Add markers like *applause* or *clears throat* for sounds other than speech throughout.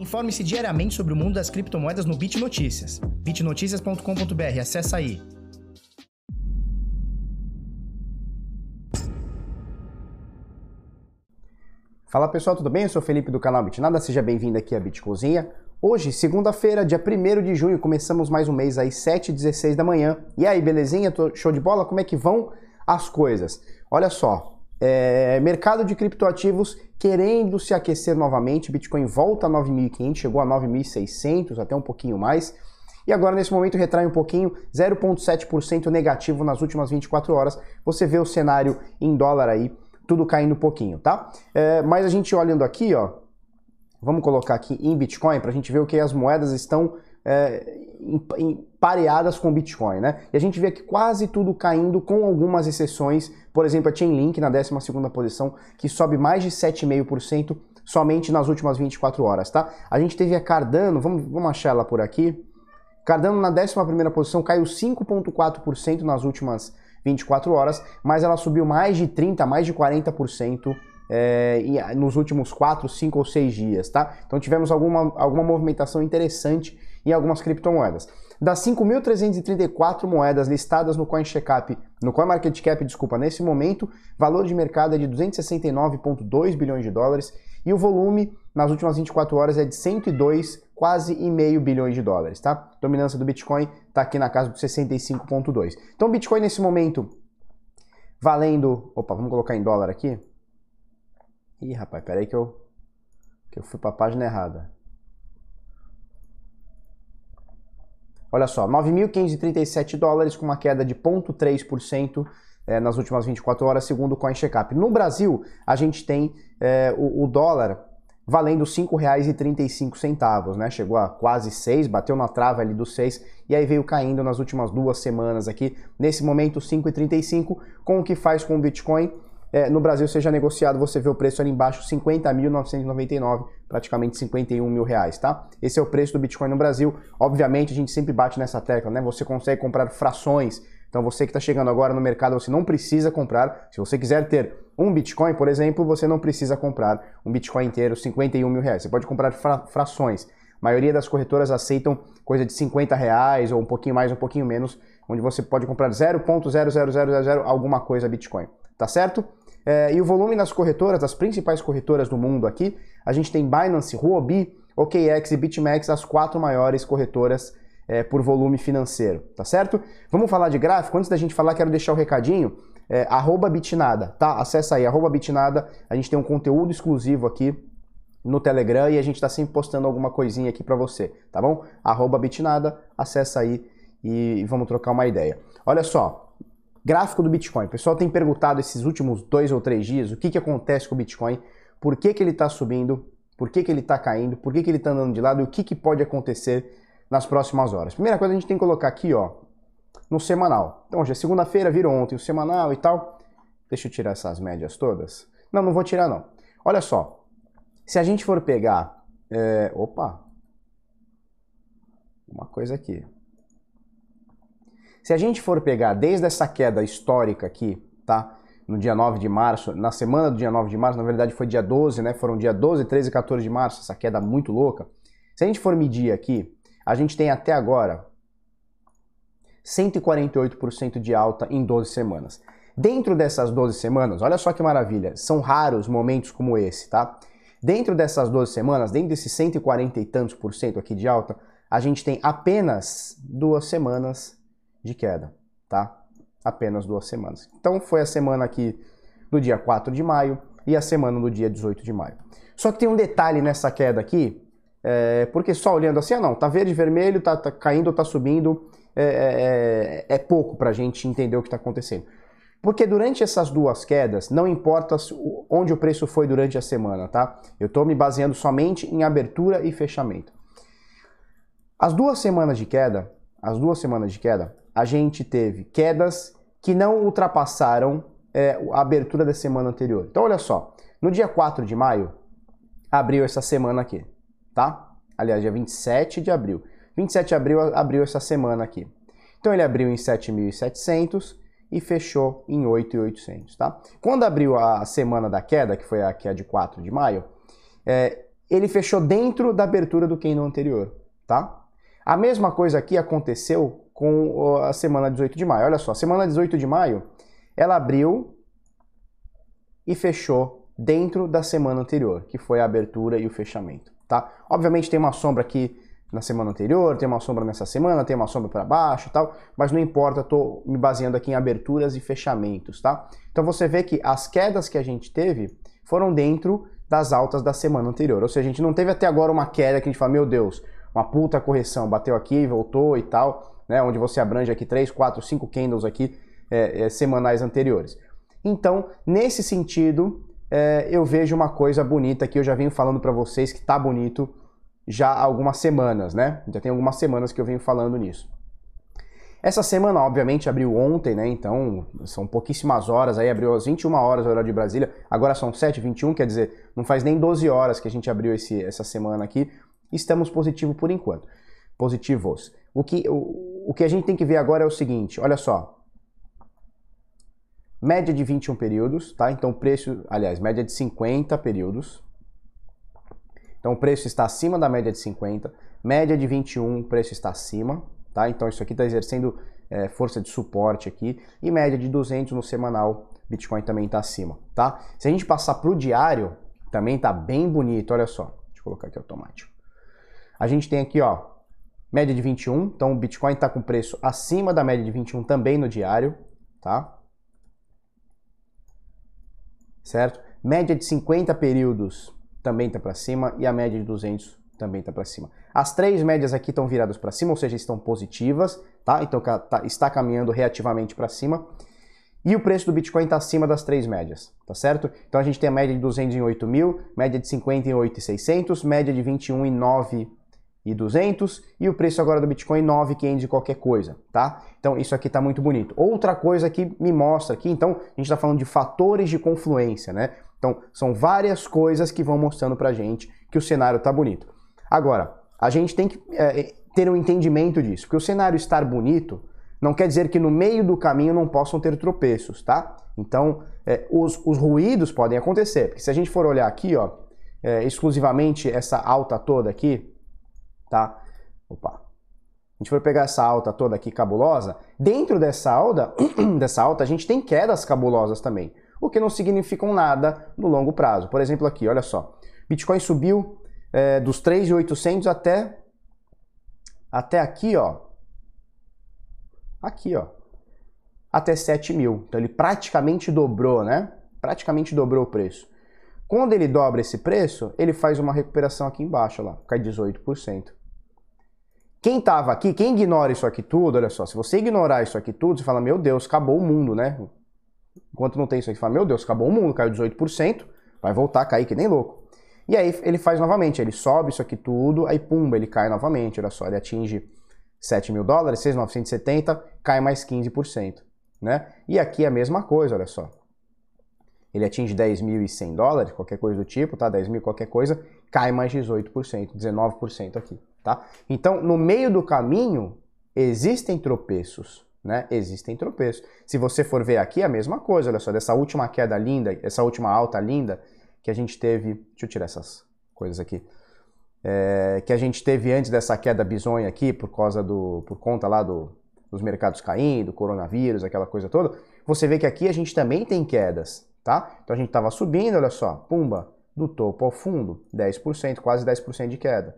Informe-se diariamente sobre o mundo das criptomoedas no Bit Notícias. bitnoticias.com.br, acessa aí. Fala pessoal, tudo bem? Eu sou o Felipe do canal Bitnada, seja bem-vindo aqui à Bitcozinha. Hoje, segunda-feira, dia 1 de junho, começamos mais um mês às 7h16 da manhã. E aí, belezinha? Show de bola? Como é que vão as coisas? Olha só, é, mercado de criptoativos querendo se aquecer novamente, Bitcoin volta a 9.500, chegou a 9.600, até um pouquinho mais. E agora, nesse momento, retrai um pouquinho, 0,7% negativo nas últimas 24 horas. Você vê o cenário em dólar aí, tudo caindo um pouquinho, tá? É, mas a gente olhando aqui, ó, vamos colocar aqui em Bitcoin para a gente ver o que as moedas estão é, pareadas com o Bitcoin, né? E a gente vê aqui quase tudo caindo, com algumas exceções. Por exemplo, a Chainlink na 12ª posição, que sobe mais de 7,5% somente nas últimas 24 horas, tá? A gente teve a Cardano, vamos, vamos achar ela por aqui. Cardano na 11ª posição caiu 5,4% nas últimas 24 horas, mas ela subiu mais de 30%, mais de 40% é, nos últimos 4, 5 ou 6 dias, tá? Então tivemos alguma, alguma movimentação interessante em algumas criptomoedas. Das 5.334 moedas listadas no CoinCheckup, no CoinMarketCap, desculpa, nesse momento, valor de mercado é de 269,2 bilhões de dólares e o volume nas últimas 24 horas é de 102, quase e meio bilhões de dólares, tá? Dominância do Bitcoin está aqui na casa dos 65,2. Então, o Bitcoin nesse momento valendo, opa, vamos colocar em dólar aqui. Ih, rapaz, peraí que eu que eu fui para a página errada. Olha só, 9.537 dólares com uma queda de 0,3% é, nas últimas 24 horas, segundo o CoinCheckup. No Brasil, a gente tem é, o, o, dólar valendo R$ 5,35, né? Chegou a quase 6, bateu na trava ali dos 6 e aí veio caindo nas últimas duas semanas aqui. Nesse momento, 5,35, com o que faz com o Bitcoin é, no Brasil seja negociado, você vê o preço ali embaixo, 50.999, praticamente 51 mil reais, tá? Esse é o preço do Bitcoin no Brasil. Obviamente, a gente sempre bate nessa tecla, né? Você consegue comprar frações. Então, você que está chegando agora no mercado, você não precisa comprar. Se você quiser ter um Bitcoin, por exemplo, você não precisa comprar um Bitcoin inteiro, 51 mil reais. Você pode comprar fra frações. A maioria das corretoras aceitam coisa de 50 reais ou um pouquinho mais, um pouquinho menos, onde você pode comprar 0.00000 alguma coisa Bitcoin, tá certo? É, e o volume nas corretoras, as principais corretoras do mundo aqui, a gente tem Binance, Huobi, OKX e BitMEX, as quatro maiores corretoras é, por volume financeiro, tá certo? Vamos falar de gráfico? Antes da gente falar, quero deixar o um recadinho, é, bitnada, tá? Acessa aí, bitnada, a gente tem um conteúdo exclusivo aqui no Telegram e a gente está sempre postando alguma coisinha aqui para você, tá bom? Bitnada, acessa aí e vamos trocar uma ideia. Olha só, Gráfico do Bitcoin. O pessoal tem perguntado esses últimos dois ou três dias o que, que acontece com o Bitcoin, por que, que ele está subindo, por que, que ele está caindo, por que, que ele está andando de lado e o que, que pode acontecer nas próximas horas. Primeira coisa a gente tem que colocar aqui, ó, no semanal. Então, hoje é segunda-feira, virou ontem o semanal e tal. Deixa eu tirar essas médias todas. Não, não vou tirar não. Olha só, se a gente for pegar... É... Opa! Uma coisa aqui. Se a gente for pegar desde essa queda histórica aqui, tá? No dia 9 de março, na semana do dia 9 de março, na verdade foi dia 12, né? Foram dia 12, 13 e 14 de março, essa queda muito louca. Se a gente for medir aqui, a gente tem até agora 148% de alta em 12 semanas. Dentro dessas 12 semanas, olha só que maravilha, são raros momentos como esse, tá? Dentro dessas 12 semanas, dentro desses 140 e tantos por cento aqui de alta, a gente tem apenas duas semanas de queda, tá? Apenas duas semanas. Então foi a semana aqui do dia 4 de maio e a semana do dia 18 de maio. Só que tem um detalhe nessa queda aqui, é, porque só olhando assim, ah não, tá verde, vermelho, tá, tá caindo, tá subindo, é, é, é, é pouco para a gente entender o que está acontecendo. Porque durante essas duas quedas, não importa onde o preço foi durante a semana, tá? Eu estou me baseando somente em abertura e fechamento. As duas semanas de queda, as duas semanas de queda, a gente teve quedas que não ultrapassaram é, a abertura da semana anterior. Então, olha só, no dia 4 de maio, abriu essa semana aqui, tá? Aliás, dia 27 de abril. 27 de abril abriu essa semana aqui. Então, ele abriu em 7.700 e fechou em 8.800, tá? Quando abriu a semana da queda, que foi a, que é de 4 de maio, é, ele fechou dentro da abertura do candle anterior, tá? A mesma coisa aqui aconteceu com a semana 18 de maio. Olha só, semana 18 de maio, ela abriu e fechou dentro da semana anterior, que foi a abertura e o fechamento, tá? Obviamente tem uma sombra aqui na semana anterior, tem uma sombra nessa semana, tem uma sombra para baixo e tal, mas não importa, estou me baseando aqui em aberturas e fechamentos, tá? Então você vê que as quedas que a gente teve foram dentro das altas da semana anterior, ou seja, a gente não teve até agora uma queda que a gente fala, meu Deus, uma puta correção, bateu aqui, voltou e tal, né? Onde você abrange aqui 3, 4, 5 candles aqui é, é, semanais anteriores. Então, nesse sentido, é, eu vejo uma coisa bonita que eu já venho falando para vocês que tá bonito já há algumas semanas, né? Já tem algumas semanas que eu venho falando nisso. Essa semana, obviamente, abriu ontem, né? Então, são pouquíssimas horas aí, abriu às 21 horas o horário de Brasília, agora são 7h21, quer dizer, não faz nem 12 horas que a gente abriu esse, essa semana aqui. Estamos positivo por enquanto. Positivos. O que, o, o que a gente tem que ver agora é o seguinte, olha só. Média de 21 períodos, tá? Então, preço, aliás, média de 50 períodos, então o preço está acima da média de 50, média de 21, o preço está acima, tá? Então isso aqui está exercendo é, força de suporte aqui e média de 200 no semanal, Bitcoin também está acima, tá? Se a gente passar para o diário, também está bem bonito, olha só. Deixa eu colocar aqui automático. A gente tem aqui, ó, média de 21, então o Bitcoin está com preço acima da média de 21 também no diário, tá? Certo? Média de 50 períodos também está para cima e a média de 200 também está para cima. As três médias aqui estão viradas para cima, ou seja, estão positivas, tá? Então tá, está caminhando reativamente para cima. E o preço do Bitcoin está acima das três médias, tá certo? Então a gente tem a média de 200 em 8 mil, média de 50 em 8,600, média de 21 em 9 e 200 e o preço agora do Bitcoin 9,500 de qualquer coisa, tá? Então isso aqui está muito bonito. Outra coisa que me mostra aqui, então a gente está falando de fatores de confluência, né? Então, são várias coisas que vão mostrando pra gente que o cenário tá bonito. Agora, a gente tem que é, ter um entendimento disso, porque o cenário estar bonito não quer dizer que no meio do caminho não possam ter tropeços, tá? Então, é, os, os, ruídos podem acontecer, porque se a gente for olhar aqui, ó, é, exclusivamente essa alta toda aqui, tá? Opa. A gente for pegar essa alta toda aqui cabulosa, dentro dessa alta, *clears throat* dessa alta a gente tem quedas cabulosas também o que não significam nada no longo prazo. Por exemplo, aqui, olha só. Bitcoin subiu é, dos 3.800 até até aqui, ó. Aqui, ó. Até 7 mil. Então ele praticamente dobrou, né? Praticamente dobrou o preço. Quando ele dobra esse preço, ele faz uma recuperação aqui embaixo, lá, cai 18%. Quem estava aqui, quem ignora isso aqui tudo, olha só, se você ignorar isso aqui tudo, você fala, meu Deus, acabou o mundo, né? Enquanto não tem isso aqui, fala, meu Deus, acabou o mundo, caiu 18%, vai voltar a cair que nem louco. E aí ele faz novamente, ele sobe isso aqui tudo, aí pumba, ele cai novamente, olha só, ele atinge 7 mil dólares, 6,970, cai mais 15%, né? E aqui é a mesma coisa, olha só. Ele atinge 10.100 dólares, qualquer coisa do tipo, tá? 10 mil qualquer coisa, cai mais 18%, 19% aqui, tá? Então, no meio do caminho, existem tropeços, né? Existem tropeços. Se você for ver aqui, é a mesma coisa, olha só, dessa última queda linda, essa última alta linda que a gente teve. Deixa eu tirar essas coisas aqui. É, que a gente teve antes dessa queda bizonha aqui, por causa do. por conta lá do, dos mercados caindo, coronavírus, aquela coisa toda. Você vê que aqui a gente também tem quedas, tá? Então a gente estava subindo, olha só, pumba, do topo ao fundo, 10%, quase 10% de queda.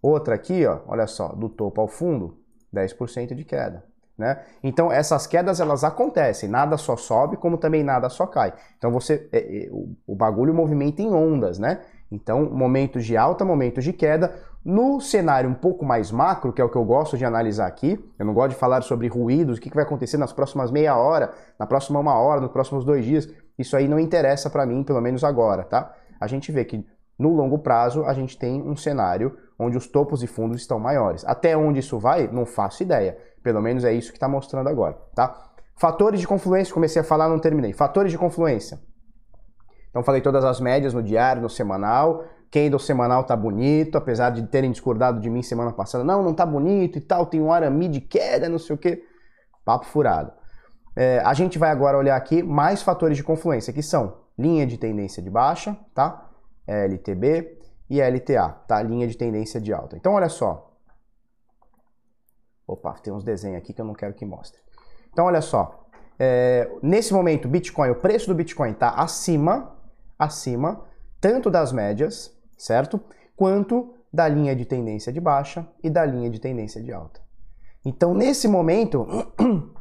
Outra aqui, ó, olha só, do topo ao fundo, 10% de queda. Né? Então essas quedas elas acontecem, nada só sobe, como também nada só cai. Então você é, é, o, o, bagulho movimenta em ondas, né? Então momentos de alta, momentos de queda. No cenário um pouco mais macro, que é o que eu gosto de analisar aqui, eu não gosto de falar sobre ruídos, o que, que vai acontecer nas próximas meia hora, na próxima uma hora, nos próximos dois dias. Isso aí não interessa para mim, pelo menos agora, tá? A gente vê que no longo prazo a gente tem um cenário onde os topos e fundos estão maiores. Até onde isso vai, não faço ideia. Pelo menos é isso que está mostrando agora, tá? Fatores de confluência, comecei a falar, não terminei. Fatores de confluência. Então falei todas as médias no diário, no semanal. Candle semanal tá bonito, apesar de terem discordado de mim semana passada. Não, não tá bonito e tal, tem um arame de queda, não sei o que. Papo furado. É, a gente vai agora olhar aqui mais fatores de confluência, que são linha de tendência de baixa, tá? LTB, e LTA, tá? Linha de tendência de alta. Então, olha só. Opa, tem uns desenhos aqui que eu não quero que mostre. Então, olha só. É, nesse momento, Bitcoin, o preço do Bitcoin está acima, acima, tanto das médias, certo? Quanto da linha de tendência de baixa e da linha de tendência de alta. Então, nesse momento, *clears throat*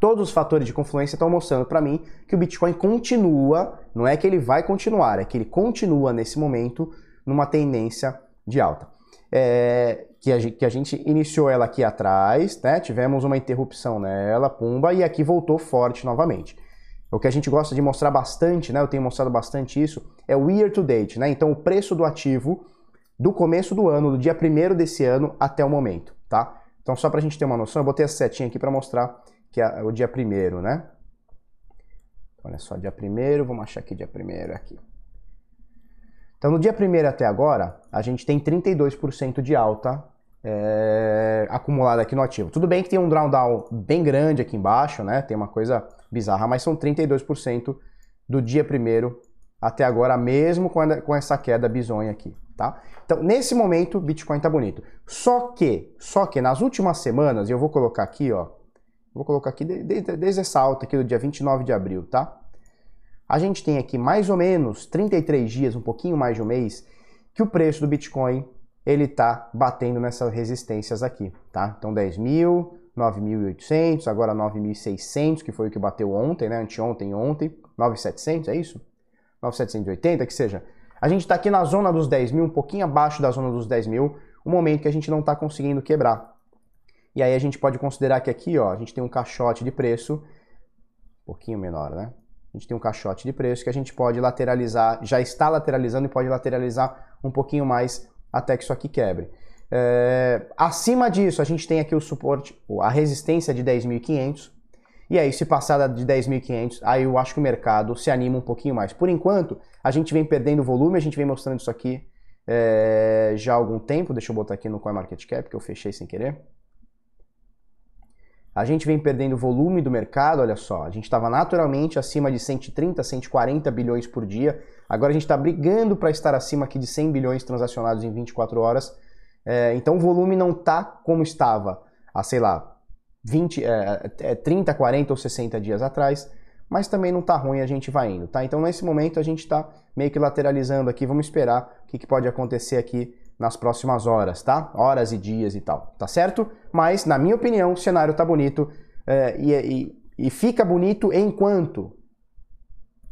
todos os fatores de confluência estão mostrando para mim que o Bitcoin continua, não é que ele vai continuar, é que ele continua nesse momento numa tendência de alta. É, que, a, que, a, gente iniciou ela aqui atrás, né? tivemos uma interrupção nela, pumba, e aqui voltou forte novamente. O que a gente gosta de mostrar bastante, né? eu tenho mostrado bastante isso, é o year to date, né? então o preço do ativo do começo do ano, do dia 1 desse ano até o momento. Tá? Então só para a gente ter uma noção, eu botei a setinha aqui para mostrar que é o dia 1 né? Olha só, dia 1 vamos achar aqui dia 1 aqui. Então, no dia 1 até agora, a gente tem 32% de alta é, acumulada aqui no ativo. Tudo bem que tem um drawdown bem grande aqui embaixo, né? Tem uma coisa bizarra, mas são 32% do dia 1 até agora, mesmo com, a, com essa queda bizonha aqui, tá? Então, nesse momento, Bitcoin tá bonito. Só que, só que nas últimas semanas, e eu vou colocar aqui, ó, vou colocar aqui desde, desde essa alta aqui do dia 29 de abril, tá? a gente tem aqui mais ou menos 33 dias, um pouquinho mais de um mês, que o preço do Bitcoin ele está batendo nessas resistências aqui, tá? Então 10 mil, 9.800, agora 9.600, que foi o que bateu ontem, né? Anteontem ontem, 9.700, é isso? 9.780, que seja. A gente está aqui na zona dos 10 mil, um pouquinho abaixo da zona dos 10 mil, um momento que a gente não está conseguindo quebrar. E aí a gente pode considerar que aqui, ó, a gente tem um caixote de preço, um pouquinho menor, né? A gente tem um caixote de preço que a gente pode lateralizar, já está lateralizando e pode lateralizar um pouquinho mais até que isso aqui quebre. É, acima disso, a gente tem aqui o suporte, a resistência de 10.500. E aí, se passar de 10.500, aí eu acho que o mercado se anima um pouquinho mais. Por enquanto, a gente vem perdendo volume, a gente vem mostrando isso aqui é, já há algum tempo. Deixa eu botar aqui no CoinMarketCap, que eu fechei sem querer. A gente vem perdendo volume do mercado, olha só. A gente estava naturalmente acima de 130, 140 bilhões por dia. Agora a gente está brigando para estar acima aqui de 100 bilhões transacionados em 24 horas. É, então o volume não está como estava há, sei lá, 20, é, 30, 40 ou 60 dias atrás. Mas também não está ruim, a gente vai indo, tá? Então nesse momento a gente está meio que lateralizando aqui. Vamos esperar o que, que pode acontecer aqui nas próximas horas, tá? Horas e dias e tal, tá certo? Mas, na minha opinião, o cenário tá bonito é, e, e, e fica bonito enquanto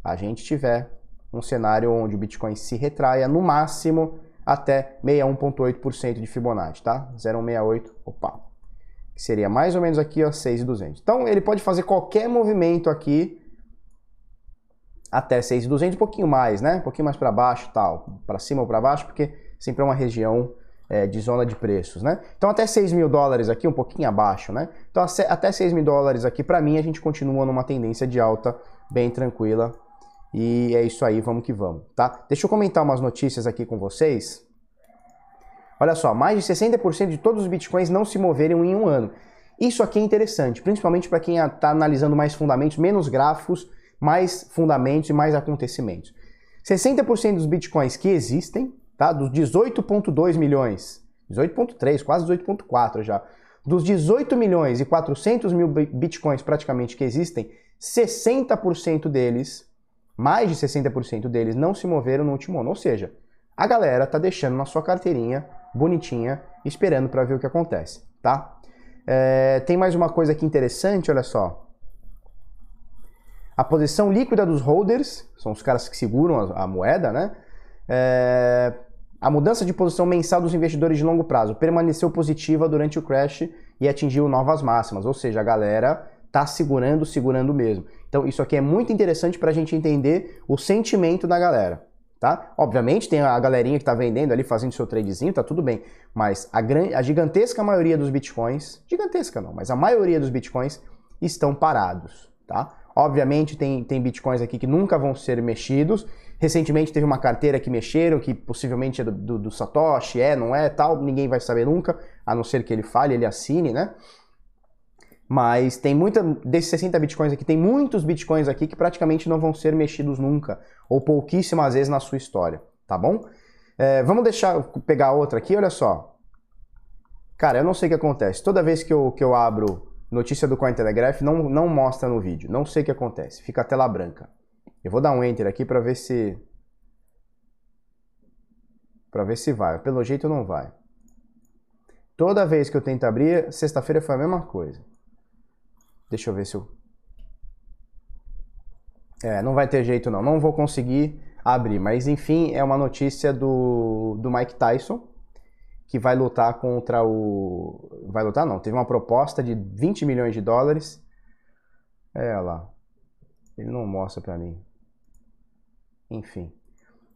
a gente tiver um cenário onde o Bitcoin se retraia no máximo até 61,8% de Fibonacci, tá? 0,168, opa, que seria mais ou menos aqui, ó, 6,200. Então, ele pode fazer qualquer movimento aqui até 6,200, um pouquinho mais, né? Um pouquinho mais para baixo tal, para cima ou para baixo, porque sempre é uma região é, de zona de preços, né? Então até 6 mil dólares aqui, um pouquinho abaixo, né? Então até 6 mil dólares aqui, para mim, a gente continua numa tendência de alta bem tranquila. E é isso aí, vamos que vamos, tá? Deixa eu comentar umas notícias aqui com vocês. Olha só, mais de 60% de todos os bitcoins não se moveram em um ano. Isso aqui é interessante, principalmente para quem está analisando mais fundamentos, menos gráficos, mais fundamentos e mais acontecimentos. 60% dos bitcoins que existem tá? Dos 18,2 milhões, 18,3, quase 18,4 já. Dos 18 milhões e 400 mil bitcoins praticamente que existem, 60% deles, mais de 60% deles, não se moveram no último ano. Ou seja, a galera tá deixando na sua carteirinha, bonitinha, esperando para ver o que acontece, tá? É, tem mais uma coisa aqui interessante, olha só. A posição líquida dos holders, são os caras que seguram a, a moeda, né? É, a mudança de posição mensal dos investidores de longo prazo permaneceu positiva durante o crash e atingiu novas máximas, ou seja, a galera está segurando, segurando mesmo. Então isso aqui é muito interessante para a gente entender o sentimento da galera. Tá? Obviamente tem a galerinha que está vendendo ali, fazendo seu tradezinho, tá tudo bem. Mas a, a gigantesca maioria dos bitcoins, gigantesca não, mas a maioria dos bitcoins estão parados. Tá? Obviamente tem, tem bitcoins aqui que nunca vão ser mexidos Recentemente teve uma carteira que mexeram, que possivelmente é do, do, do, Satoshi, é, não é, tal, ninguém vai saber nunca, a não ser que ele fale, ele assine, né? Mas tem muita, desses 60 bitcoins aqui, tem muitos bitcoins aqui que praticamente não vão ser mexidos nunca, ou pouquíssimas vezes na sua história, tá bom? É, vamos deixar, pegar outra aqui, olha só. Cara, eu não sei o que acontece. Toda vez que eu, que eu abro notícia do Cointelegraph, não, não mostra no vídeo. Não sei o que acontece. Fica a tela branca. Eu vou dar um Enter aqui para ver se... Para ver se vai. Pelo jeito não vai. Toda vez que eu tento abrir, sexta-feira foi a mesma coisa. Deixa eu ver se eu... É, não vai ter jeito não. Não vou conseguir abrir. Mas enfim, é uma notícia do, do Mike Tyson, que vai lutar contra o... Vai lutar não, teve uma proposta de 20 milhões de dólares. É lá. Ele não mostra pra mim. Enfim.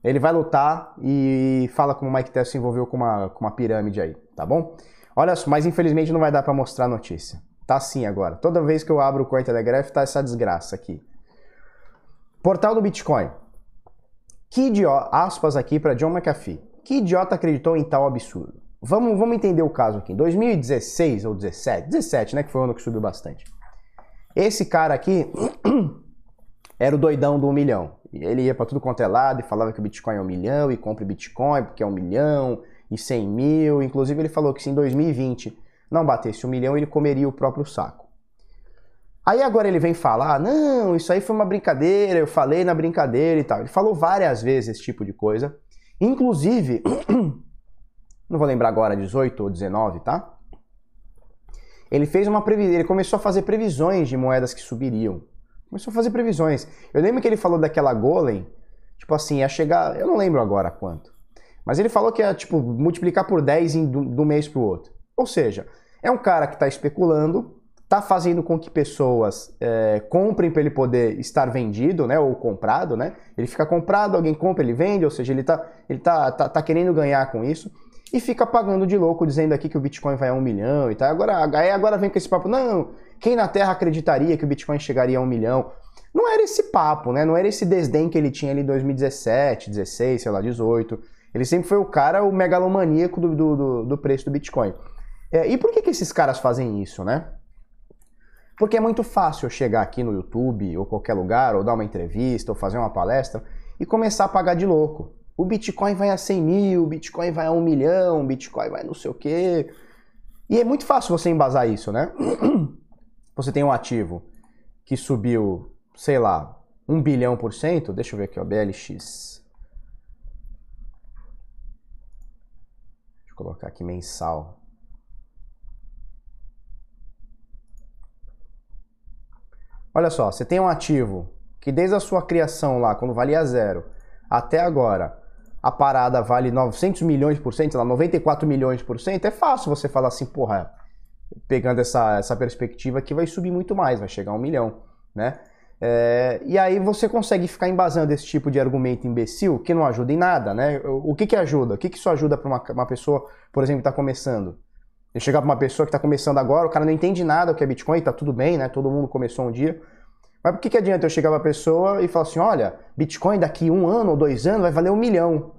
Ele vai lutar e fala como o Mike Tyson se envolveu com uma, com uma pirâmide aí, tá bom? Olha só, mas infelizmente não vai dar para mostrar a notícia. Tá assim agora. Toda vez que eu abro o Cointelegraph tá essa desgraça aqui. Portal do Bitcoin. Que idiota, aspas aqui para John McAfee. Que idiota acreditou em tal absurdo? Vamos, vamos entender o caso aqui. Em 2016 ou 17, 17, né, que foi o ano que subiu bastante. Esse cara aqui *clears throat* era o doidão do um milhão. Ele ia para tudo quanto é lado e falava que o Bitcoin é um milhão e compre Bitcoin porque é um milhão e 100 mil. Inclusive, ele falou que se em 2020 não batesse um milhão, ele comeria o próprio saco. Aí agora ele vem falar: não, isso aí foi uma brincadeira, eu falei na brincadeira e tal. Ele falou várias vezes esse tipo de coisa. Inclusive, *clears throat* não vou lembrar agora, 18 ou 19, tá? Ele fez uma previsão, ele começou a fazer previsões de moedas que subiriam. Começou a fazer previsões. Eu lembro que ele falou daquela Golem, tipo assim, ia chegar, eu não lembro agora quanto. Mas ele falou que ia, tipo, multiplicar por 10 em, do, do mês para o outro. Ou seja, é um cara que está especulando, está fazendo com que pessoas é, comprem para ele poder estar vendido, né, ou comprado, né? Ele fica comprado, alguém compra, ele vende, ou seja, ele está ele tá, tá, tá querendo ganhar com isso e fica pagando de louco, dizendo aqui que o Bitcoin vai a um milhão e tal. Agora, aí agora vem com esse papo, não, quem na Terra acreditaria que o Bitcoin chegaria a um milhão? Não era esse papo, né? Não era esse desdém que ele tinha ali em 2017, 16, sei lá, 18. Ele sempre foi o cara, o megalomaníaco do, do, do preço do Bitcoin. É, e por que, que esses caras fazem isso, né? Porque é muito fácil eu chegar aqui no YouTube ou qualquer lugar, ou dar uma entrevista, ou fazer uma palestra e começar a pagar de louco. O Bitcoin vai a 100 mil, o Bitcoin vai a 1 milhão, o Bitcoin vai não sei o quê. E é muito fácil você embasar isso, né? *clears throat* Você tem um ativo que subiu, sei lá, 1 bilhão por cento. Deixa eu ver aqui, ó, BLX. colocar aqui mensal. Olha só, você tem um ativo que desde a sua criação lá, quando valia zero, até agora, a parada vale 900 milhões por cento, lá, 94 milhões por cento, é fácil você falar assim, porra, pegando essa, essa perspectiva que vai subir muito mais, vai chegar a um milhão, né? É, e aí você consegue ficar embasando esse tipo de argumento imbecil que não ajuda em nada, né? O, que, que ajuda? O que, que isso ajuda para uma, uma pessoa, por exemplo, que está começando? Eu chegar para uma pessoa que está começando agora, o cara não entende nada o que é Bitcoin, tá tudo bem, né? Todo mundo começou um dia. Mas por que, que adianta eu chegar para a pessoa e falar assim, olha, Bitcoin daqui um ano ou dois anos vai valer um milhão?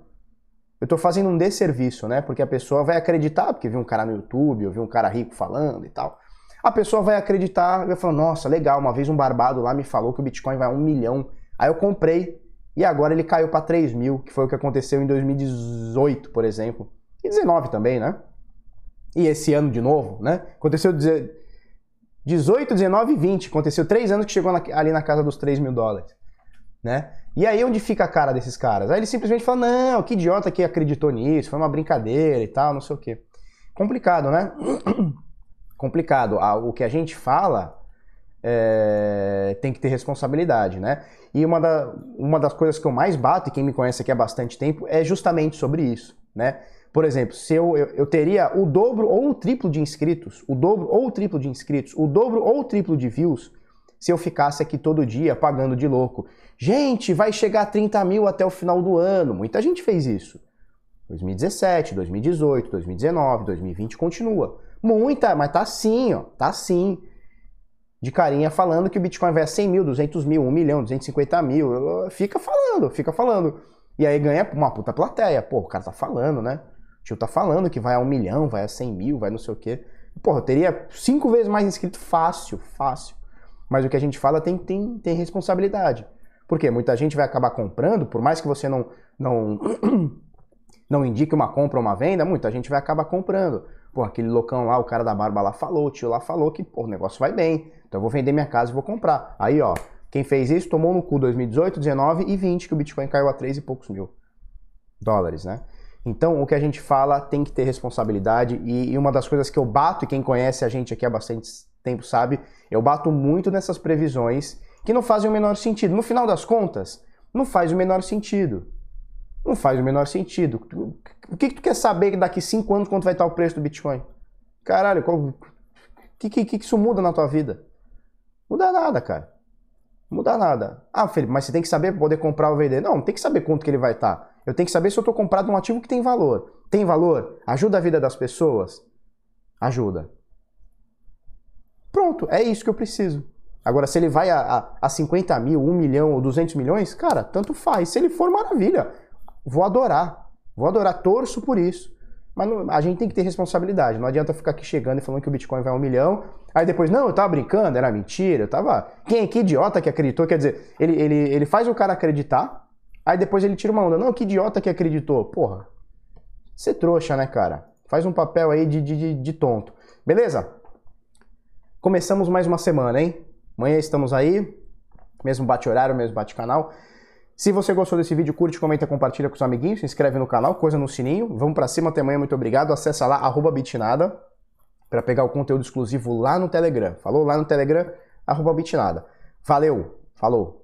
Eu estou fazendo um desserviço, né? Porque a pessoa vai acreditar, porque viu um cara no YouTube, ou viu um cara rico falando e tal a pessoa vai acreditar, vai falar, nossa, legal, uma vez um barbado lá me falou que o Bitcoin vai a um milhão. Aí eu comprei e agora ele caiu para 3 mil, que foi o que aconteceu em 2018, por exemplo. E 19 também, né? E esse ano de novo, né? Aconteceu 18, 19 e 20. Aconteceu três anos que chegou ali na casa dos 3 mil dólares, né? E aí onde fica a cara desses caras? Aí ele simplesmente fala, não, que idiota que acreditou nisso, foi uma brincadeira e tal, não sei o quê. Complicado, né? *clears throat* complicado. O que a gente fala é, tem que ter responsabilidade, né? E uma, da, uma das coisas que eu mais bato, e quem me conhece aqui há bastante tempo, é justamente sobre isso, né? Por exemplo, se eu, eu, eu, teria o dobro ou o triplo de inscritos, o dobro ou o triplo de inscritos, o dobro ou o triplo de views, se eu ficasse aqui todo dia pagando de louco. Gente, vai chegar a 30 mil até o final do ano. Muita gente fez isso. 2017, 2018, 2019, 2020 continua. Muita, mas tá assim, ó, tá assim. De carinha falando que o Bitcoin vai a 100 mil, 200 mil, 1 milhão, 250 mil. Fica falando, fica falando. E aí ganha uma puta plateia. Pô, o cara tá falando, né? O tio tá falando que vai a 1 milhão, vai a 100 mil, vai não sei o quê. Pô, eu teria cinco vezes mais inscrito fácil, fácil. Mas o que a gente fala tem, tem, tem responsabilidade. Porque muita gente vai acabar comprando, por mais que você não, não *clears throat* não indique uma compra ou uma venda, muita gente vai acabar comprando. Pô, aquele loucão lá, o cara da barba lá falou, o tio lá falou que, pô, o negócio vai bem. Então eu vou vender minha casa e vou comprar. Aí, ó, quem fez isso tomou no cu 2018, 19 e 20, que o Bitcoin caiu a 3 e poucos mil dólares, né? Então, o que a gente fala tem que ter responsabilidade e, e uma das coisas que eu bato, e quem conhece a gente aqui há bastante tempo sabe, eu bato muito nessas previsões que não fazem o menor sentido. No final das contas, não faz o menor sentido. Não faz o menor sentido. O que, que tu quer saber daqui cinco anos quanto vai estar o preço do Bitcoin? Caralho, o que, que, que isso muda na tua vida? Muda nada, cara. Muda nada. Ah, Felipe, mas você tem que saber para poder comprar ou vender. Não, tem que saber quanto que ele vai estar. Eu tenho que saber se eu estou comprado num ativo que tem valor. Tem valor? Ajuda a vida das pessoas? Ajuda. Pronto, é isso que eu preciso. Agora, se ele vai a, a, a 50 mil, 1 milhão ou 200 milhões, cara, tanto faz. Se ele for, maravilha. Vou adorar. Vou adorar, torço por isso. Mas não, a gente tem que ter responsabilidade. Não adianta ficar aqui chegando e falando que o Bitcoin vai a um milhão. Aí depois, não, eu tava brincando, era mentira, eu tava. Quem é que idiota que acreditou? Quer dizer, ele, ele, ele faz o cara acreditar, aí depois ele tira uma onda. Não, que idiota que acreditou. Porra. Você trouxa, né, cara? Faz um papel aí de, de, de tonto. Beleza? Começamos mais uma semana, hein? Amanhã estamos aí. Mesmo bate-horário, mesmo bate-canal. Se você gostou desse vídeo, curte, comenta, compartilha com os amiguinhos, se inscreve no canal, coisa no sininho. Vamos para cima até amanhã, muito obrigado. Acessa lá, arroba bitnada, para pegar o conteúdo exclusivo lá no Telegram. Falou? Lá no Telegram, arroba bitnada. Valeu, falou.